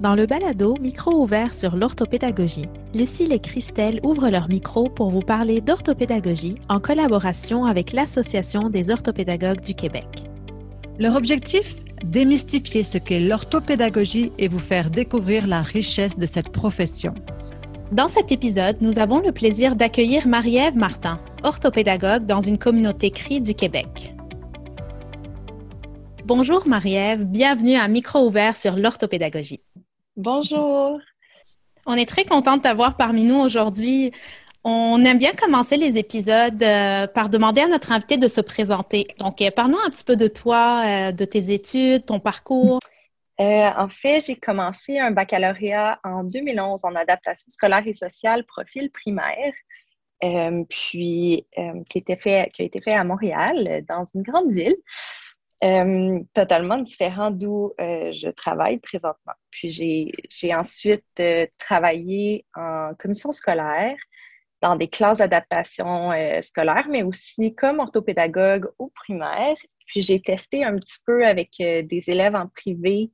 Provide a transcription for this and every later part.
Dans le balado Micro ouvert sur l'orthopédagogie, Lucille et Christelle ouvrent leur micro pour vous parler d'orthopédagogie en collaboration avec l'Association des orthopédagogues du Québec. Leur objectif Démystifier ce qu'est l'orthopédagogie et vous faire découvrir la richesse de cette profession. Dans cet épisode, nous avons le plaisir d'accueillir Marie-Ève Martin, orthopédagogue dans une communauté CRI du Québec. Bonjour Marie-Ève, bienvenue à Micro ouvert sur l'orthopédagogie. Bonjour. On est très contente d'avoir parmi nous aujourd'hui. On aime bien commencer les épisodes euh, par demander à notre invité de se présenter. Donc, euh, parle-nous un petit peu de toi, euh, de tes études, ton parcours. en fait, j'ai commencé un baccalauréat en 2011 en adaptation scolaire et sociale, profil primaire, puis qui, était fait, qui a été fait à Montréal, dans une grande ville. Euh, totalement différent d'où euh, je travaille présentement. Puis j'ai ensuite euh, travaillé en commission scolaire dans des classes d'adaptation scolaire, mais aussi comme orthopédagogue au primaire. Puis j'ai testé un petit peu avec des élèves en privé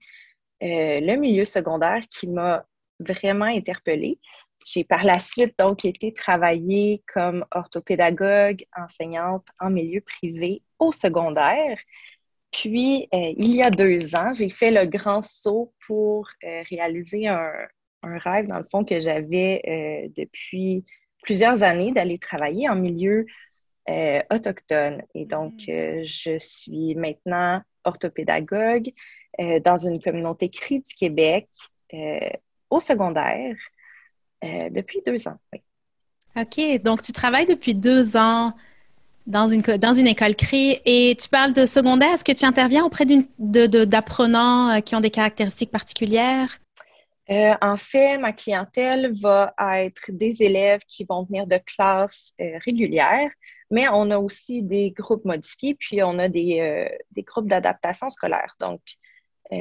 le milieu secondaire qui m'a vraiment interpellée. J'ai par la suite donc été travailler comme orthopédagogue, enseignante en milieu privé au secondaire. Puis, euh, il y a deux ans, j'ai fait le grand saut pour euh, réaliser un, rêve, dans le fond, que j'avais euh, depuis plusieurs années d'aller travailler en milieu autochtone. Et donc, mm. je suis maintenant orthopédagogue dans une communauté CRI du Québec au secondaire depuis deux ans. OK, donc tu travailles depuis deux ans dans une, école CRI et tu parles de secondaire. Est-ce que tu interviens auprès d'apprenants euh, qui ont des caractéristiques particulières? Euh, en fait, ma clientèle va être des élèves qui vont venir de classes euh, régulières, mais on a aussi des groupes modifiés, puis on a des, des groupes d'adaptation scolaire. Donc,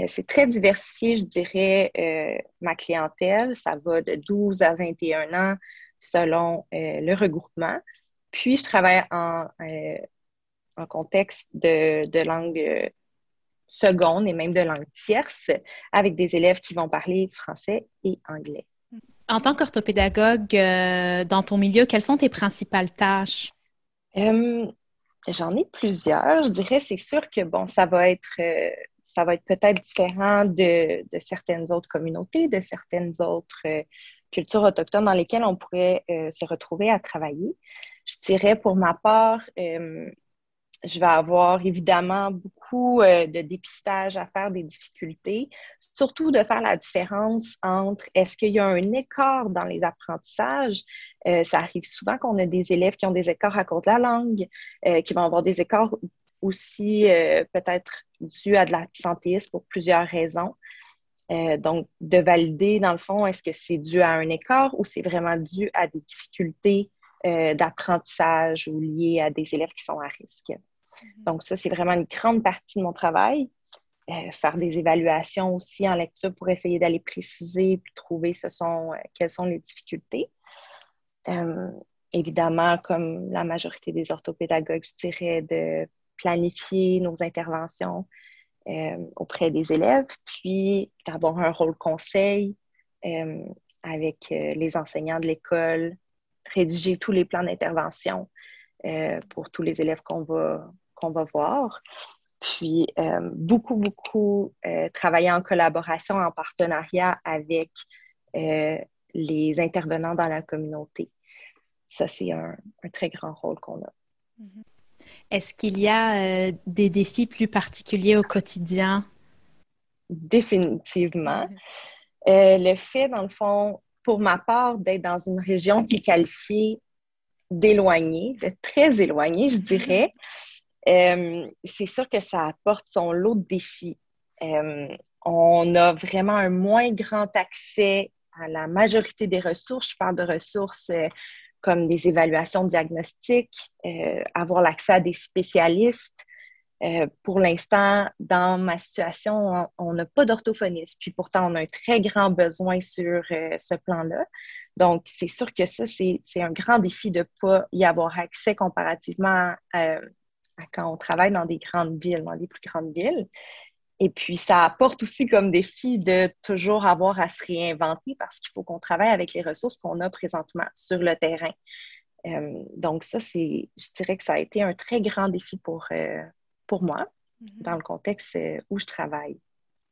c'est très diversifié, je dirais, ma clientèle. Ça va de 12 à 21 ans selon le regroupement. Puis, je travaille en, euh, en contexte de, de langue euh, seconde et même de langue tierce avec des élèves qui vont parler français et anglais. En tant qu'orthopédagogue, euh, dans ton milieu, quelles sont tes principales tâches? J'en ai plusieurs. Je dirais, c'est sûr que, bon, ça va être, ça va être peut-être différent de, certaines autres communautés, de certaines autres cultures autochtones dans lesquelles on pourrait se retrouver à travailler. Je dirais pour ma part, euh, je vais avoir évidemment beaucoup euh, de dépistage à faire des difficultés, surtout de faire la différence entre est-ce qu'il y a un écart dans les apprentissages. Euh, ça arrive souvent qu'on a des élèves qui ont des écarts à cause de la langue, qui vont avoir des écarts aussi peut-être dus à de l'absentéisme pour plusieurs raisons. donc, de valider, dans le fond, est-ce que c'est dû à un écart ou c'est vraiment dû à des difficultés euh, d'apprentissage ou liés à des élèves qui sont à risque. Mhm. Donc, ça, c'est vraiment une grande partie de mon travail. Euh, faire des évaluations aussi en lecture pour essayer d'aller préciser puis trouver ce sont, euh, quelles sont les difficultés. évidemment, comme la majorité des orthopédagogues, je dirais de planifier nos interventions auprès des élèves, puis d'avoir un rôle conseil avec les enseignants de l'école, rédiger tous les plans d'intervention euh, pour tous les élèves qu'on va, va voir. Puis, euh, beaucoup, beaucoup euh, travailler en collaboration, en partenariat avec les intervenants dans la communauté. Ça, c'est un, très grand rôle qu'on a. Mm-hmm. Est-ce qu'il y a des défis plus particuliers au quotidien? Définitivement. Mm-hmm. le fait, dans le fond, pour ma part, d'être dans une région qui est qualifiée d'éloignée, de très éloignée, je dirais, euh, c'est sûr que ça apporte son lot de défis. Euh, on a vraiment un moins grand accès à la majorité des ressources. Je parle de ressources euh, comme des évaluations diagnostiques, avoir l'accès à des spécialistes, euh, pour l'instant, dans ma situation, on n'a pas d'orthophoniste, puis pourtant, on a un très grand besoin sur euh, ce plan-là. Donc, c'est sûr que ça, c'est un grand défi de ne pas y avoir accès comparativement euh, à quand on travaille dans des grandes villes, dans des plus grandes villes. Et puis, ça apporte aussi comme défi de toujours avoir à se réinventer parce qu'il faut qu'on travaille avec les ressources qu'on a présentement sur le terrain. Euh, donc, ça, c'est, je dirais que ça a été un très grand défi pour, euh, pour moi mm-hmm. dans le contexte euh, où je travaille.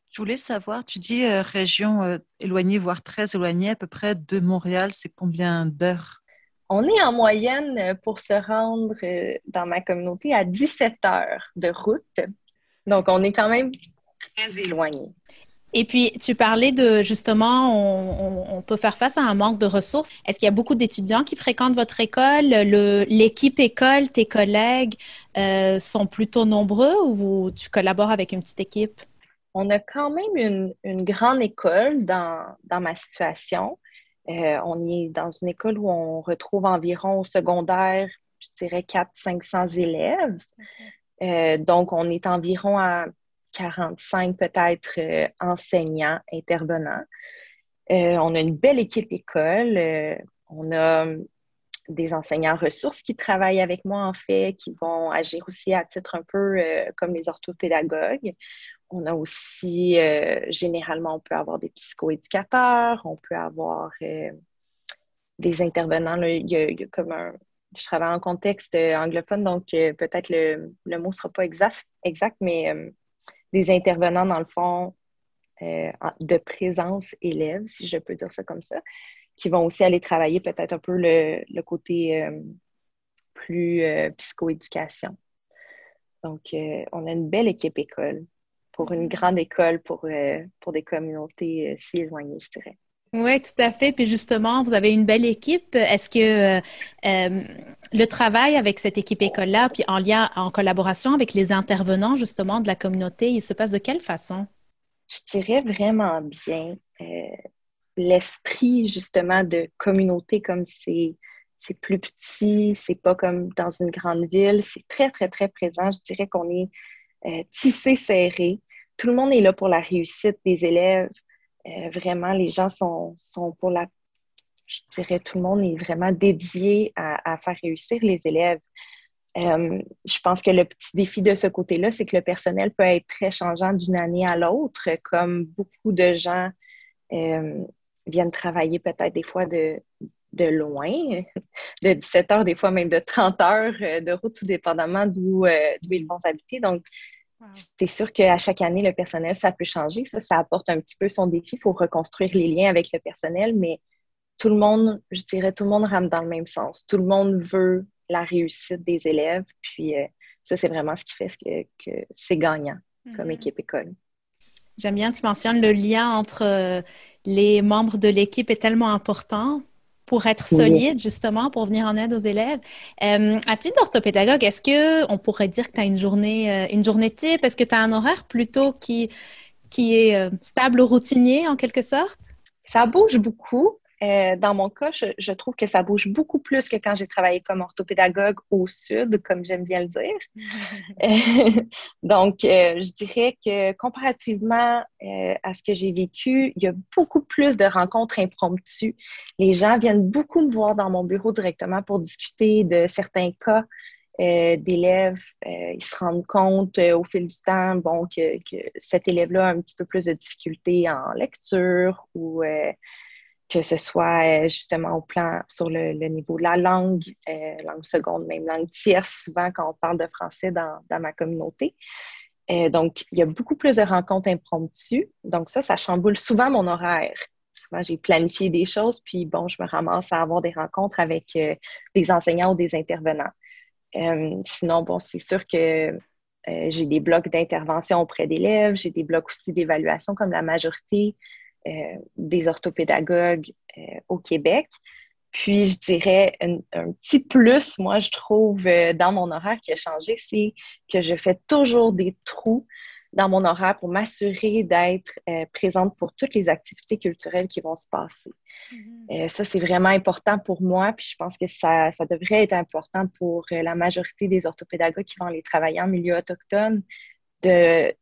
Je voulais savoir, tu dis région éloignée, voire très éloignée, à peu près de Montréal, c'est combien d'heures? On est en moyenne pour se rendre dans ma communauté à 17 heures de route. Donc, on est quand même très éloigné. Et puis, tu parlais de justement, on, peut faire face à un manque de ressources. Est-ce qu'il y a beaucoup d'étudiants qui fréquentent votre école? L'équipe école, tes collègues euh, sont plutôt nombreux ou tu collabores avec une petite équipe? On a quand même une, grande école dans, ma situation. Euh, on est dans une école où on retrouve environ au secondaire, je dirais 400-500 élèves. Euh, donc, on est environ à 45 peut-être euh, enseignants, intervenants. Euh, on a une belle équipe école. Euh, on a des enseignants ressources qui travaillent avec moi, en fait, qui vont agir aussi à titre un peu comme les orthopédagogues. On a aussi, généralement, on peut avoir des psychoéducateurs, on peut avoir des intervenants. comme un, je travaille en contexte anglophone, donc peut-être le, le, mot ne sera pas exact, exact mais des intervenants, dans le fond, euh, de présence élève, si je peux dire ça comme ça, qui vont aussi aller travailler peut-être un peu le, côté euh, plus euh, psychoéducation. Donc, on a une belle équipe école pour une grande école, pour, pour des communautés si éloignées, je dirais. Oui, tout à fait. Puis justement, vous avez une belle équipe. Est-ce que euh, le travail avec cette équipe école-là, puis en lien, en collaboration avec les intervenants justement de la communauté, il se passe de quelle façon? Je dirais vraiment bien. Euh, l'esprit justement de communauté comme c'est plus petit, c'est pas comme dans une grande ville, c'est très très très présent. Je dirais qu'on est euh, tissé serré. Tout le monde est là pour la réussite des élèves. Euh, vraiment, les gens sont, sont, pour la... Je dirais, tout le monde est vraiment dédié à, faire réussir les élèves. Euh, je pense que le petit défi de ce côté-là, c'est que le personnel peut être très changeant d'une année à l'autre, comme beaucoup de gens euh, viennent travailler peut-être des fois de, de loin, de 17 heures, des fois même de 30 heures de route, tout dépendamment d'où ils vont habiter. Donc, c'est sûr qu'à chaque année, le personnel, ça peut changer. Ça, ça apporte un petit peu son défi. Il faut reconstruire les liens avec le personnel, mais tout le monde, je dirais, tout le monde rame dans le même sens. Tout le monde veut la réussite des élèves. Puis euh, ça, c'est vraiment ce qui fait que, c'est gagnant comme mm-hmm. équipe école. J'aime bien, tu mentionnes le lien entre euh, les membres de l'équipe est tellement important pour être solide, justement, pour venir en aide aux élèves. Euh, à titre d'orthopédagogue, est-ce qu'on pourrait dire que tu as une journée, euh, une journée type? Est-ce que tu as un horaire plutôt qui, qui est euh, stable, routinier en quelque sorte? Ça bouge beaucoup. Euh, dans mon cas, je, trouve que ça bouge beaucoup plus que quand j'ai travaillé comme orthopédagogue au sud, comme j'aime bien le dire. Donc, euh, je dirais que comparativement euh, à ce que j'ai vécu, il y a beaucoup plus de rencontres impromptues. Les gens viennent beaucoup me voir dans mon bureau directement pour discuter de certains cas. d'élèves, ils se rendent compte au fil du temps bon, que, que cet élève-là a un petit peu plus de difficultés en lecture ou que ce soit euh, justement au plan sur le, niveau de la langue, euh, langue seconde, même langue tierce, souvent quand on parle de français dans, ma communauté. Euh, donc, il y a beaucoup plus de rencontres impromptues. Donc, ça, ça chamboule souvent mon horaire. Souvent, j'ai planifié des choses, puis bon, je me ramasse à avoir des rencontres avec des enseignants ou des intervenants. sinon, bon, c'est sûr que j'ai des blocs d'intervention auprès d'élèves, j'ai des blocs aussi d'évaluation comme la majorité des orthopédagogues euh, au Québec. Puis, je dirais un, petit plus, moi, je trouve, euh, dans mon horaire qui a changé, c'est que je fais toujours des trous dans mon horaire pour m'assurer d'être présente pour toutes les activités culturelles qui vont se passer. Mm-hmm. ça, c'est vraiment important pour moi, puis je pense que ça, ça devrait être important pour la majorité des orthopédagogues qui vont aller travailler en milieu autochtone, de,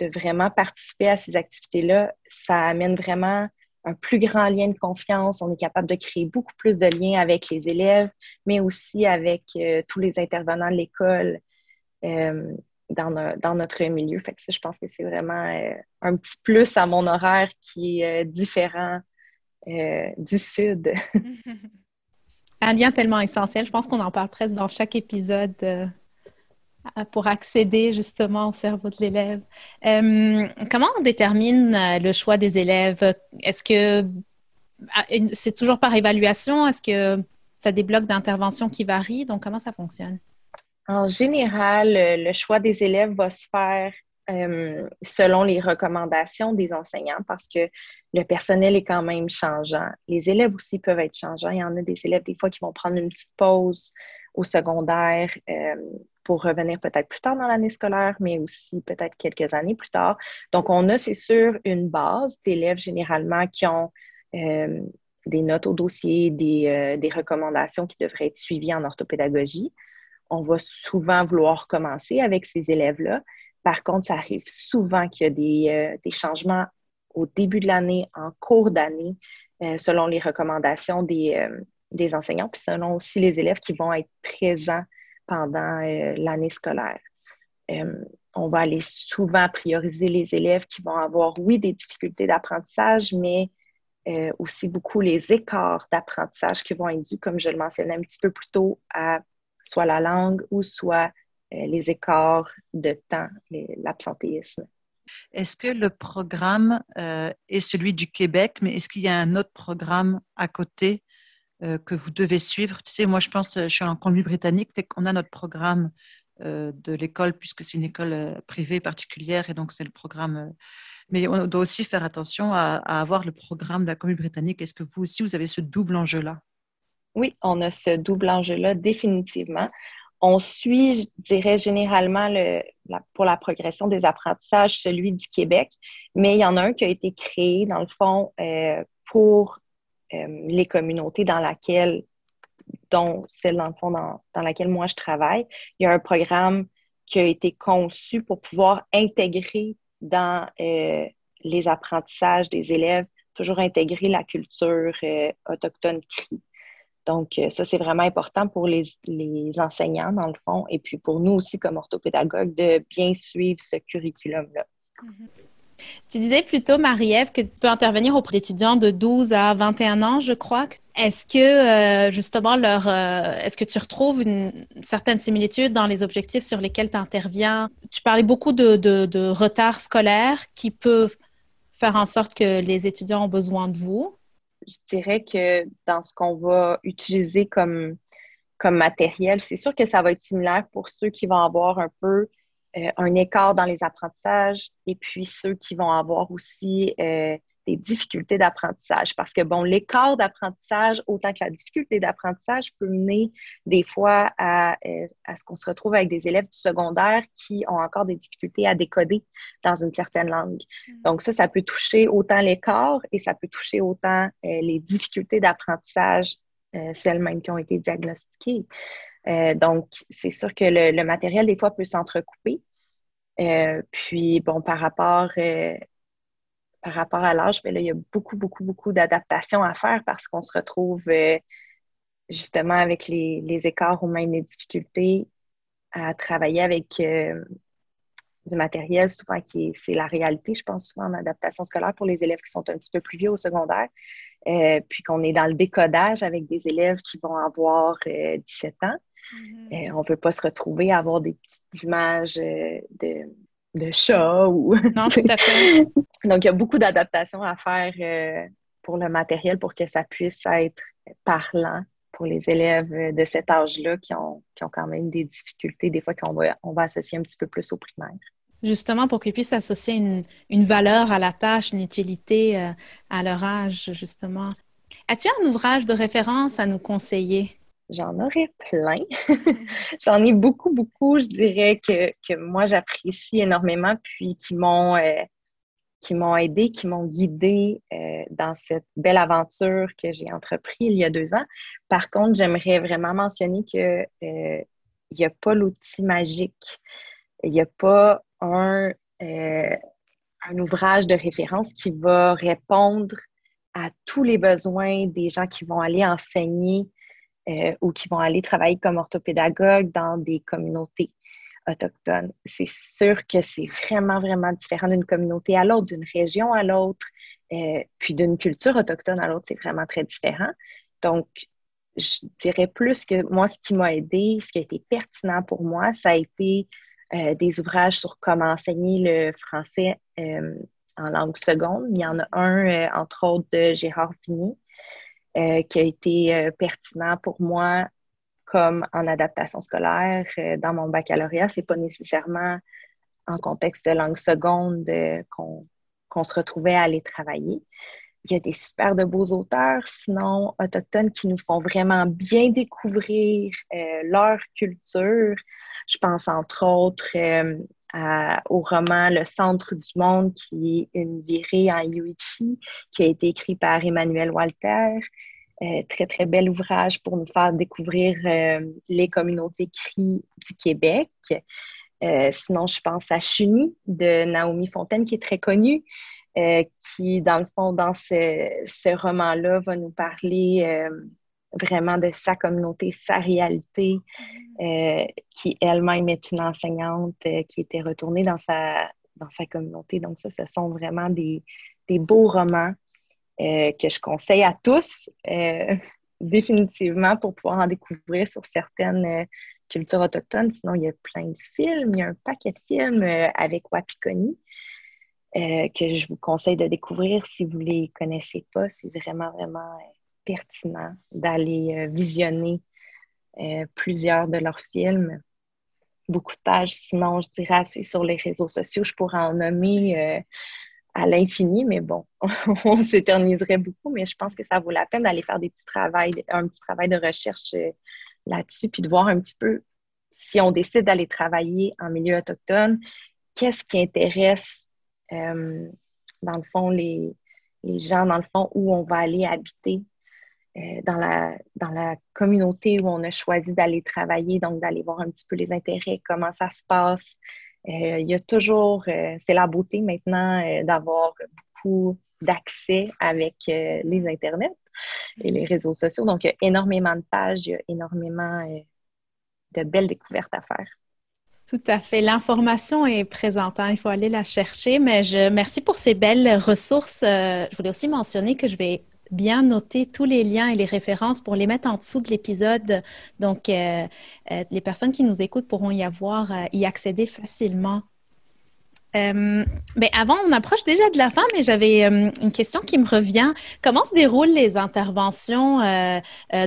de vraiment participer à ces activités-là, ça amène vraiment un plus grand lien de confiance. On est capable de créer beaucoup plus de liens avec les élèves, mais aussi avec euh, tous les intervenants de l'école. Euh, dans, notre milieu. Ça, je pense que c'est vraiment euh, un petit plus à mon horaire qui est différent du Sud. un lien tellement essentiel. Je pense qu'on en parle presque dans chaque épisode pour accéder justement au cerveau de l'élève. comment on détermine le choix des élèves? Est-ce que ah, c'est toujours par évaluation? Est-ce que tu as des blocs d'intervention qui varient? Donc, comment ça fonctionne? En général, le choix des élèves va se faire euh, selon les recommandations des enseignants parce que le personnel est quand même changeant. Les élèves aussi peuvent être changeants. Il y en a des élèves, des fois, qui vont prendre une petite pause au secondaire euh, pour revenir peut-être plus tard dans l'année scolaire, mais aussi peut-être quelques années plus tard. Donc, on a, c'est sûr, une base d'élèves généralement qui ont euh, des notes au dossier, euh, des, recommandations qui devraient être suivies en orthopédagogie. On va souvent vouloir commencer avec ces élèves-là. Par contre, ça arrive souvent qu'il y a des, euh, changements au début de l'année, en cours d'année, selon les recommandations des, des, enseignants, puis selon aussi les élèves qui vont être présents pendant l'année scolaire. on va aller souvent prioriser les élèves qui vont avoir, oui, des difficultés d'apprentissage, mais euh, aussi beaucoup les écarts d'apprentissage qui vont être dus, comme je le mentionnais un petit peu plus tôt, à soit la langue ou soit euh, les écarts de temps, l'absentéisme. Est-ce que le programme euh, est celui du Québec, mais est-ce qu'il y a un autre programme à côté que vous devez suivre Tu sais, moi, je pense, je suis en Colombie-Britannique, fait qu'on a notre programme de l'école, puisque c'est une école privée particulière, et donc c'est le programme mais on doit aussi faire attention à, avoir le programme de la commune britannique. Est-ce que vous aussi, vous avez ce double enjeu-là? Oui, on a ce double enjeu-là, définitivement. On suit, je dirais, généralement le, pour la progression des apprentissages, celui du Québec, mais il y en a un qui a été créé, dans le fond, euh, pour euh, les communautés dans laquelle, dont celle, dans le fond, dans, dans laquelle moi je travaille. Il y a un programme qui a été conçu pour pouvoir intégrer dans euh, les apprentissages des élèves, toujours intégrer la culture euh, autochtone CRI. Donc, ça, c'est vraiment important pour les, enseignants, dans le fond, et puis pour nous aussi, comme orthopédagogues, de bien suivre ce curriculum-là. Mm-hmm. Tu disais plutôt, Marie-Ève, que tu peux intervenir auprès d'étudiants de 12 à 21 ans, je crois. Est-ce que, euh, justement, leur, euh, est-ce que tu retrouves une certaine similitude dans les objectifs sur lesquels tu interviens? Tu parlais beaucoup de, de, retard scolaire qui peut faire en sorte que les étudiants ont besoin de vous. Je dirais que dans ce qu'on va utiliser comme, comme matériel, c'est sûr que ça va être similaire pour ceux qui vont avoir un peu euh, un écart dans les apprentissages et puis ceux qui vont avoir aussi euh, des difficultés d'apprentissage. Parce que, bon, l'écart d'apprentissage, autant que la difficulté d'apprentissage, peut mener des fois à, euh, à ce qu'on se retrouve avec des élèves du secondaire qui ont encore des difficultés à décoder dans une certaine langue. Mm. Donc, ça, ça peut toucher autant l'écart et ça peut toucher autant les difficultés d'apprentissage, celles mêmes qui ont été diagnostiquées. Euh, donc, c'est sûr que le, matériel, des fois, peut s'entrecouper. Euh, puis, bon, par rapport, euh, par rapport à l'âge, ben il y a beaucoup, beaucoup, beaucoup d'adaptations à faire parce qu'on se retrouve justement avec les, écarts ou même les difficultés à travailler avec du matériel, souvent qui c'est la réalité, je pense, souvent en adaptation scolaire pour les élèves qui sont un petit peu plus vieux au secondaire. puis qu'on est dans le décodage avec des élèves qui vont avoir 17 ans. Mm-hmm. on ne veut pas se retrouver à avoir des petites images euh, de, de chats ou. Non, tout à fait. Donc, il y a beaucoup d'adaptations à faire euh, pour le matériel pour que ça puisse être parlant pour les élèves de cet âge-là qui ont, qui ont quand même des difficultés, des fois qu'on va, on va associer un petit peu plus au primaire. Justement, pour qu'ils puissent associer une, une, valeur à la tâche, une utilité euh, à leur âge, justement. As-tu un ouvrage de référence à nous conseiller? J'en aurais plein. J'en ai beaucoup, beaucoup, je dirais, que, que moi j'apprécie énormément, puis qui m'ont euh, qui m'ont aidé, qui m'ont guidé euh, dans cette belle aventure que j'ai entreprise il y a deux ans. Par contre, j'aimerais vraiment mentionner que euh, il n'y a pas l'outil magique. Il n'y a pas un, un ouvrage de référence qui va répondre à tous les besoins des gens qui vont aller enseigner euh, ou qui vont aller travailler comme orthopédagogue dans des communautés. autochtone. C'est sûr que c'est vraiment, vraiment différent d'une communauté à l'autre, d'une région à l'autre, euh, puis d'une culture autochtone à l'autre, c'est vraiment très différent. Donc, je dirais plus que moi, ce qui m'a aidé, ce qui a été pertinent pour moi, ça a été euh, des ouvrages sur comment enseigner le français en langue seconde. Il y en a un, entre autres, de Gérard Fini, qui a été pertinent pour moi comme en adaptation scolaire euh, dans mon baccalauréat. C'est pas nécessairement en contexte de langue seconde euh, qu'on se retrouvait à aller travailler. Il y a des super de beaux auteurs, sinon autochtones, qui nous font vraiment bien découvrir euh, leur culture. Je pense entre autres au roman Le centre du monde, qui est une virée en Yuichi, qui a été écrit par Emmanuel Walter. Euh, très, très bel ouvrage pour nous faire découvrir euh, les communautés cri du Québec. Euh, sinon, je pense à Chuni de Naomi Fontaine, qui est très connue, qui, dans le fond, dans ce, ce roman-là, va nous parler vraiment de sa communauté, sa réalité, qui elle-même est une enseignante qui était retournée dans sa, dans sa communauté. Donc, ça, ce sont vraiment des, des beaux romans euh, que je conseille à tous, euh, définitivement, pour pouvoir en découvrir sur certaines euh, cultures autochtones. Sinon, il y a plein de films. Il y a un paquet de films avec Wapikoni que je vous conseille de découvrir si vous ne les connaissez pas. C'est vraiment, vraiment pertinent d'aller visionner plusieurs de leurs films beaucoup de pages. Sinon, je dirais sur les réseaux sociaux. Je pourrais en nommer à l'infini, mais bon, on s'éterniserait beaucoup, mais je pense que ça vaut la peine d'aller faire des petits travails, un petit travail de recherche euh, là-dessus, puis de voir un petit peu si on décide d'aller travailler en milieu autochtone, qu'est-ce qui intéresse, euh, dans le fond, les, gens, dans le fond, où on va aller habiter euh, dans, la, dans la communauté où on a choisi d'aller travailler, donc d'aller voir un petit peu les intérêts, comment ça se passe, euh, il y a toujours, euh, c'est la beauté maintenant euh, d'avoir beaucoup d'accès avec les Internets et les réseaux sociaux. Donc, il y a énormément de pages, il y a énormément de belles découvertes à faire. Tout à fait. L'information est présente. Hein. Il faut aller la chercher. Mais je merci pour ces belles ressources. je voulais aussi mentionner que je vais bien noter tous les liens et les références pour les mettre en dessous de l'épisode. Donc, euh, euh, les personnes qui nous écoutent pourront y avoir, euh, y accéder facilement. mais ben, avant, on approche déjà de la fin, mais j'avais une question qui me revient. Comment se déroulent les interventions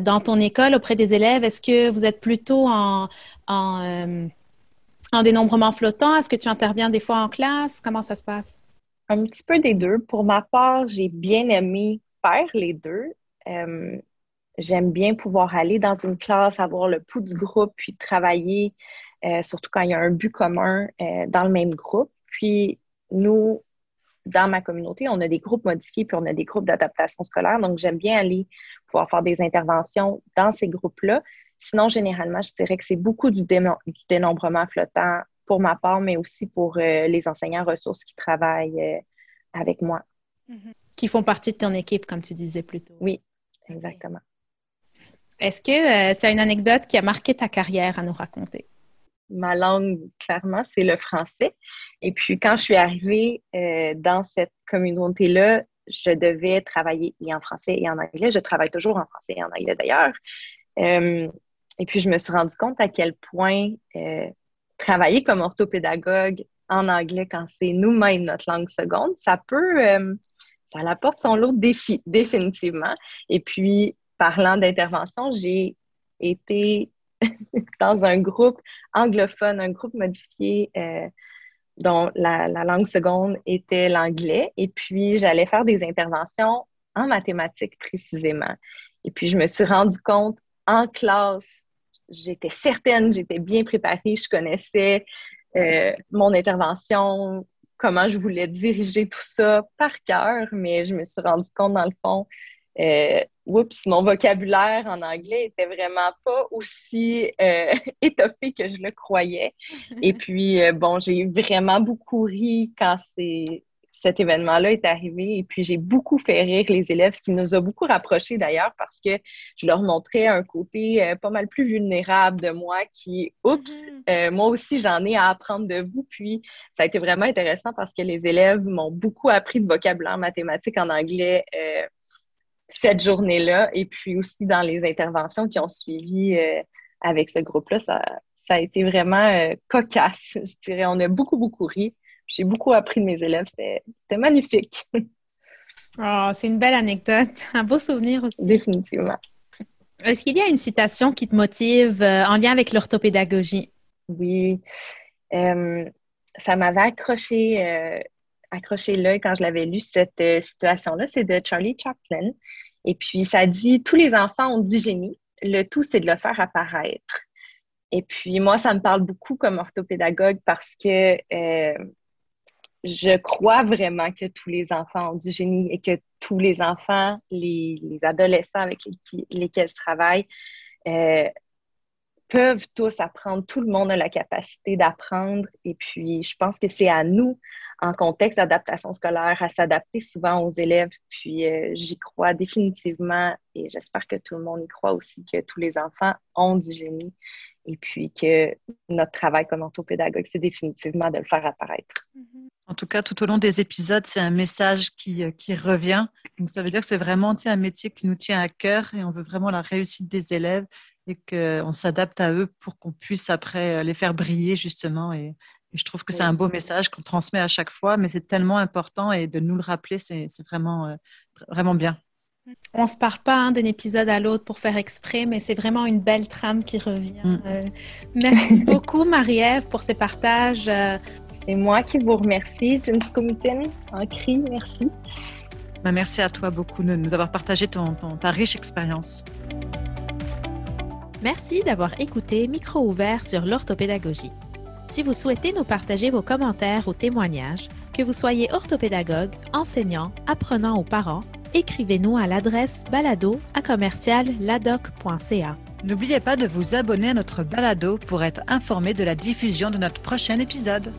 dans ton école auprès des élèves? Est-ce que vous êtes plutôt en, en, en dénombrement flottant? Est-ce que tu interviens des fois en classe? Comment ça se passe? Un petit peu des deux. Pour ma part, j'ai bien aimé faire les deux. Euh, j'aime bien pouvoir aller dans une classe, avoir le pouls du groupe, puis travailler, euh, surtout quand il y a un but commun euh, dans le même groupe. Puis nous, dans ma communauté, on a des groupes modifiés, puis on a des groupes d'adaptation scolaire. Donc, j'aime bien aller pouvoir faire des interventions dans ces groupes-là. Sinon, généralement, je dirais que c'est beaucoup du, dénombrement flottant pour ma part, mais aussi pour les enseignants ressources qui travaillent avec moi. Mm-hmm qui font partie de ton équipe, comme tu disais plus tôt. Oui, exactement. Est-ce que euh, tu as une anecdote qui a marqué ta carrière à nous raconter? Ma langue, clairement, c'est le français. Et puis, quand je suis arrivée euh, dans cette communauté-là, je devais travailler et en français et en anglais. Je travaille toujours en français et en anglais d'ailleurs. Euh, et puis, je me suis rendu compte à quel point travailler comme orthopédagogue en anglais quand c'est nous-mêmes notre langue seconde, ça peut, ça apporte son lot de défis, définitivement. Et puis, parlant d'intervention, j'ai été dans un groupe anglophone, un groupe modifié euh, dont la, langue seconde était l'anglais. Et puis, j'allais faire des interventions en mathématiques précisément. Et puis, je me suis rendu compte en classe, j'étais certaine, j'étais bien préparée, je connaissais euh, mon intervention, comment je voulais diriger tout ça par cœur, mais je me suis rendu compte, dans le fond, euh, oups, mon vocabulaire en anglais était vraiment pas aussi euh, étoffé que je le croyais. Et puis, euh, bon, j'ai vraiment beaucoup ri quand c'est cet événement-là est arrivé. Et puis, j'ai beaucoup fait rire les élèves, ce qui nous a beaucoup rapprochés d'ailleurs, parce que je leur montrais un côté euh, pas mal plus vulnérable de moi qui, oups, mm-hmm. euh, moi aussi, j'en ai à apprendre de vous. Puis, ça a été vraiment intéressant parce que les élèves m'ont beaucoup appris de vocabulaire mathématique en anglais euh, cette journée-là. Et puis aussi dans les interventions qui ont suivi avec ce groupe-là, ça, ça a été vraiment cocasse. Je dirais, on a beaucoup, beaucoup ri. J'ai beaucoup appris de mes élèves. C'était magnifique. Oh, c'est une belle anecdote. Un beau souvenir aussi. Définitivement. Est-ce qu'il y a une citation qui te motive euh, en lien avec l'orthopédagogie? Oui. Euh, ça m'avait accroché, euh, accroché l'œil quand je l'avais lu, cette situation-là. C'est de Charlie Chaplin. Et puis, ça dit Tous les enfants ont du génie. Le tout, c'est de le faire apparaître. Et puis, moi, ça me parle beaucoup comme orthopédagogue parce que je crois vraiment que tous les enfants ont du génie et que tous les enfants, les, adolescents avec lesquels je travaille, euh, peuvent tous apprendre. Tout le monde a la capacité d'apprendre. Et puis, je pense que c'est à nous, en contexte d'adaptation scolaire, à s'adapter souvent aux élèves. Puis, euh, j'y crois définitivement et j'espère que tout le monde y croit aussi que tous les enfants ont du génie et puis que notre travail comme orthopédagogue, c'est définitivement de le faire apparaître. Mm-hmm. En tout cas, tout au long des épisodes, c'est un message qui, euh, qui, revient. Donc, ça veut dire que c'est vraiment un métier qui nous tient à cœur et on veut vraiment la réussite des élèves et qu'on s'adapte à eux pour qu'on puisse après euh, les faire briller justement. Et, je trouve que c'est un beau message qu'on transmet à chaque fois, mais c'est tellement important et de nous le rappeler, c'est vraiment, euh, vraiment bien. On se part pas hein, d'un épisode à l'autre pour faire exprès, mais c'est vraiment une belle trame qui revient. Mm. Euh, merci beaucoup, Marie-Ève, pour ces partages. C'est moi qui vous remercie, James Comitten, un cri, merci. Ben, merci à toi beaucoup de nous avoir partagé ton, ta riche expérience. Merci d'avoir écouté Micro ouvert sur l'orthopédagogie. Si vous souhaitez nous partager vos commentaires ou témoignages, que vous soyez orthopédagogue, enseignant, apprenant ou parent, écrivez-nous à l'adresse balado à N'oubliez pas de vous abonner à notre balado pour être informé de la diffusion de notre prochain épisode.